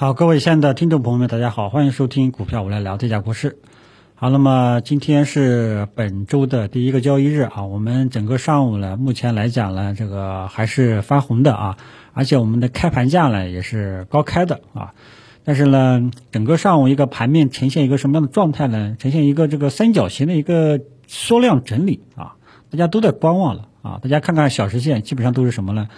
好，各位亲爱的听众朋友们，大家好，欢迎收听股票我来聊这家股市。好，那么今天是本周的第一个交易日啊，我们整个上午呢，目前来讲呢，这个还是发红的啊，而且我们的开盘价呢也是高开的啊。但是呢，整个上午一个盘面呈现一个什么样的状态呢？呈现一个这个三角形的一个缩量整理啊，大家都在观望了啊。大家看看小时线，基本上都是什么呢？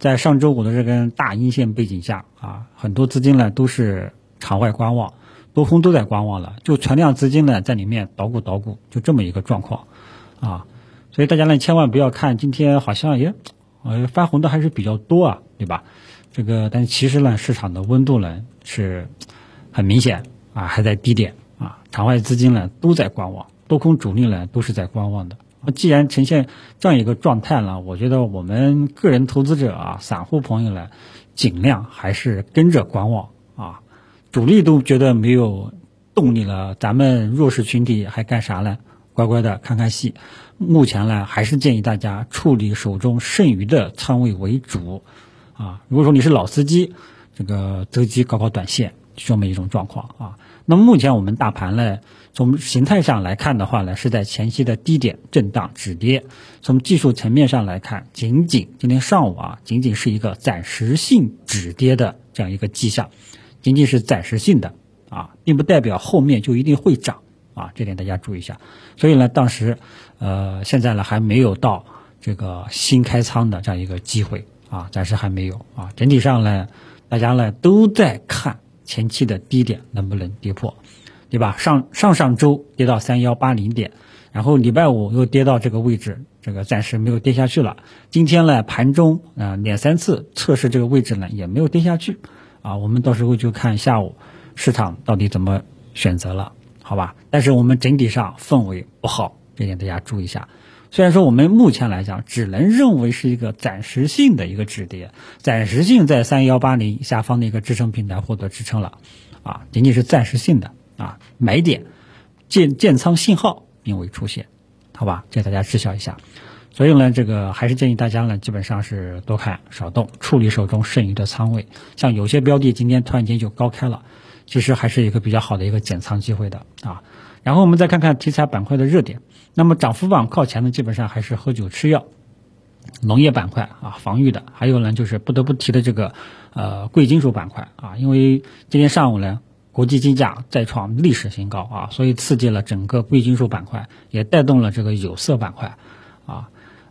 在上周五的这根大阴线背景下啊，很多资金呢都是场外观望，多空都在观望了，就存量资金呢在里面捣鼓捣鼓，就这么一个状况啊。所以大家呢千万不要看今天好像也呃翻红的还是比较多啊，对吧？这个但其实呢市场的温度呢是很明显啊，还在低点啊，场外资金呢都在观望，多空主力呢都是在观望的。既然呈现这样一个状态了，我觉得我们个人投资者啊、散户朋友呢，尽量还是跟着观望啊。主力都觉得没有动力了，咱们弱势群体还干啥呢？乖乖的看看戏。目前呢，还是建议大家处理手中剩余的仓位为主啊。如果说你是老司机，这个择机搞搞短线，就这么一种状况啊。那么目前我们大盘呢？从形态上来看的话呢，是在前期的低点震荡止跌。从技术层面上来看，仅仅今天上午啊，仅仅是一个暂时性止跌的这样一个迹象，仅仅是暂时性的啊，并不代表后面就一定会涨啊，这点大家注意一下。所以呢，当时呃，现在呢还没有到这个新开仓的这样一个机会啊，暂时还没有啊。整体上呢，大家呢都在看前期的低点能不能跌破。对吧？上上上周跌到三幺八零点，然后礼拜五又跌到这个位置，这个暂时没有跌下去了。今天呢，盘中啊两三次测试这个位置呢，也没有跌下去。啊，我们到时候就看下午市场到底怎么选择了，好吧？但是我们整体上氛围不好，这点大家注意一下。虽然说我们目前来讲只能认为是一个暂时性的一个止跌，暂时性在三幺八零下方的一个支撑平台获得支撑了，啊，仅仅是暂时性的。啊，买点建建仓信号并未出现，好吧，这大家知晓一下。所以呢，这个还是建议大家呢，基本上是多看少动，处理手中剩余的仓位。像有些标的今天突然间就高开了，其实还是一个比较好的一个减仓机会的啊。然后我们再看看题材板块的热点，那么涨幅榜靠前的基本上还是喝酒吃药、农业板块啊，防御的。还有呢，就是不得不提的这个呃贵金属板块啊，因为今天上午呢。国际金价再创历史新高啊，所以刺激了整个贵金属板块，也带动了这个有色板块，啊，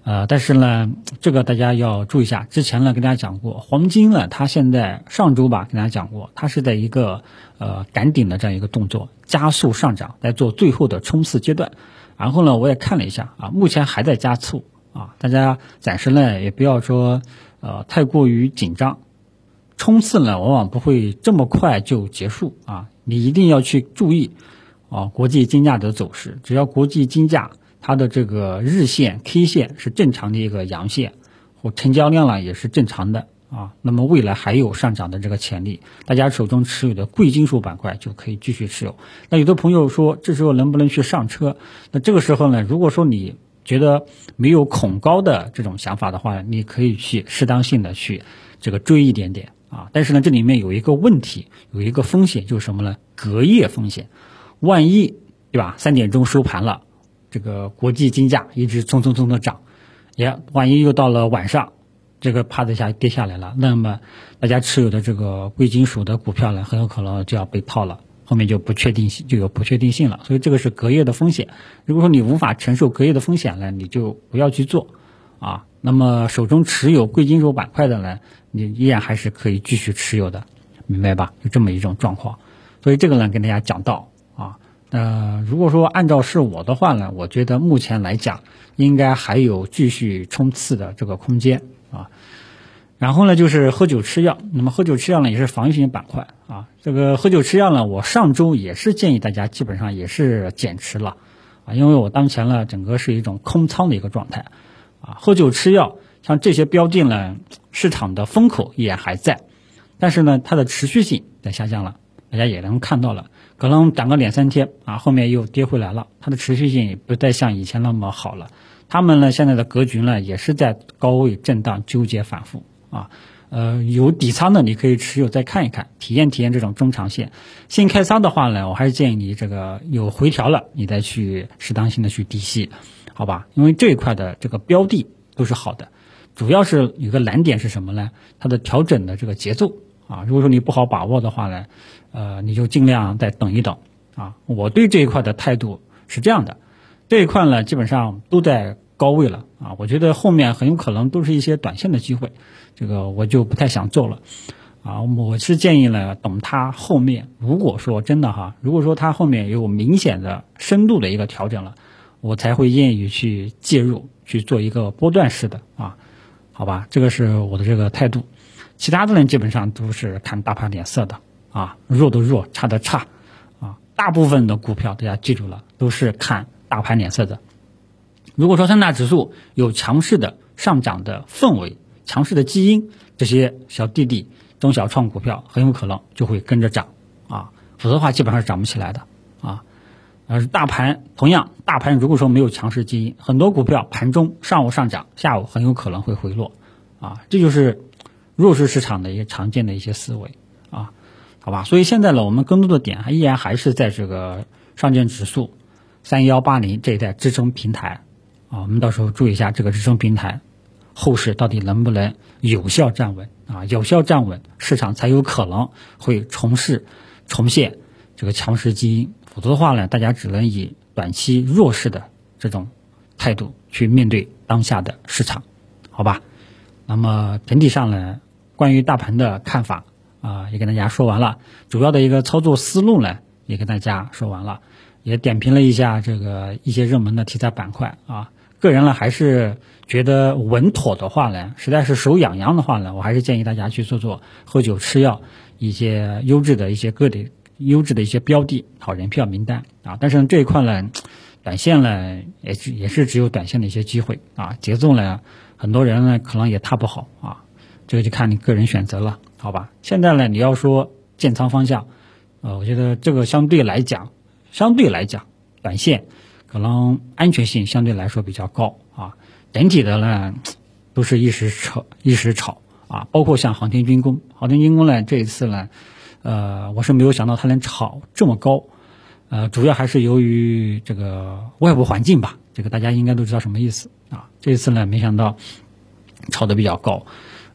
呃，但是呢，这个大家要注意一下。之前呢跟大家讲过，黄金呢，它现在上周吧跟大家讲过，它是在一个呃赶顶的这样一个动作，加速上涨，在做最后的冲刺阶段。然后呢，我也看了一下啊，目前还在加速啊，大家暂时呢也不要说呃太过于紧张。冲刺呢，往往不会这么快就结束啊！你一定要去注意啊，国际金价的走势。只要国际金价它的这个日线 K 线是正常的一个阳线，或成交量呢也是正常的啊，那么未来还有上涨的这个潜力。大家手中持有的贵金属板块就可以继续持有。那有的朋友说，这时候能不能去上车？那这个时候呢，如果说你觉得没有恐高的这种想法的话，你可以去适当性的去这个追一点点。啊，但是呢，这里面有一个问题，有一个风险，就是什么呢？隔夜风险，万一对吧？三点钟收盘了，这个国际金价一直蹭蹭蹭的涨，也万一又到了晚上，这个啪的一下跌下来了，那么大家持有的这个贵金属的股票呢，很有可能就要被套了，后面就不确定性就有不确定性了。所以这个是隔夜的风险。如果说你无法承受隔夜的风险呢，你就不要去做啊。那么手中持有贵金属板块的呢，你依然还是可以继续持有的，明白吧？就这么一种状况，所以这个呢跟大家讲到，呃，如果说按照是我的话呢，我觉得目前来讲应该还有继续冲刺的这个空间啊。然后呢就是喝酒吃药，那么喝酒吃药呢也是防御性板块啊。这个喝酒吃药呢，我上周也是建议大家基本上也是减持了啊，因为我当前呢整个是一种空仓的一个状态。啊，喝酒吃药，像这些标的呢，市场的风口也还在，但是呢，它的持续性在下降了，大家也能看到了，可能涨个两三天啊，后面又跌回来了，它的持续性也不再像以前那么好了。他们呢，现在的格局呢，也是在高位震荡纠结反复啊，呃，有底仓的你可以持有再看一看，体验体验这种中长线。新开仓的话呢，我还是建议你这个有回调了，你再去适当性的去低吸，好吧？因为这一块的这个标的都是好的，主要是有个难点是什么呢？它的调整的这个节奏啊，如果说你不好把握的话呢，呃，你就尽量再等一等啊。我对这一块的态度是这样的，这一块呢基本上都在高位了啊，我觉得后面很有可能都是一些短线的机会。这个我就不太想做了，啊，我是建议呢，等它后面如果说真的哈，如果说它后面有明显的深度的一个调整了，我才会愿意去介入去做一个波段式的啊，好吧，这个是我的这个态度，其他的人基本上都是看大盘脸色的啊，弱的弱，差的差，啊，大部分的股票大家记住了，都是看大盘脸色的。如果说三大指数有强势的上涨的氛围。强势的基因，这些小弟弟、中小创股票很有可能就会跟着涨啊，否则的话基本上是涨不起来的啊。而大盘同样，大盘如果说没有强势基因，很多股票盘中上午上涨，下午很有可能会回落啊。这就是弱势市场的一些常见的一些思维啊，好吧。所以现在呢，我们更多的点还依然还是在这个上证指数三幺八零这一带支撑平台啊，我们到时候注意一下这个支撑平台。后市到底能不能有效站稳啊？有效站稳，市场才有可能会重试、重现这个强势基因。否则的话呢，大家只能以短期弱势的这种态度去面对当下的市场，好吧？那么整体上呢，关于大盘的看法啊，也跟大家说完了。主要的一个操作思路呢，也跟大家说完了，也点评了一下这个一些热门的题材板块啊。个人呢，还是觉得稳妥的话呢，实在是手痒痒的话呢，我还是建议大家去做做喝酒吃药一些优质的一些个体、优质的一些标的，好人票名单啊。但是这一块呢，短线呢也是也是只有短线的一些机会啊，节奏呢，很多人呢可能也踏不好啊，这个就看你个人选择了，好吧？现在呢，你要说建仓方向，呃，我觉得这个相对来讲，相对来讲，短线。可能安全性相对来说比较高啊，整体的呢都是一时炒一时炒啊，包括像航天军工，航天军工呢这一次呢，呃，我是没有想到它能炒这么高，呃，主要还是由于这个外部环境吧，这个大家应该都知道什么意思啊，这一次呢没想到炒的比较高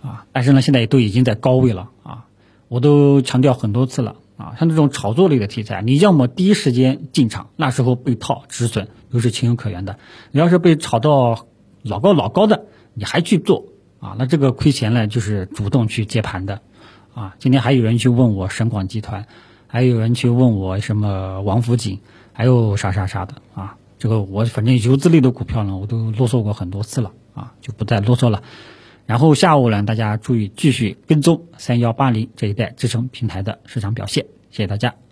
啊，但是呢现在也都已经在高位了啊，我都强调很多次了。啊，像这种炒作类的题材，你要么第一时间进场，那时候被套止损都是情有可原的。你要是被炒到老高老高的，你还去做啊，那这个亏钱呢，就是主动去接盘的。啊，今天还有人去问我省广集团，还有人去问我什么王府井，还有啥啥啥的啊。这个我反正游资类的股票呢，我都啰嗦过很多次了啊，就不再啰嗦了。然后下午呢，大家注意继续跟踪三幺八零这一代支撑平台的市场表现，谢谢大家。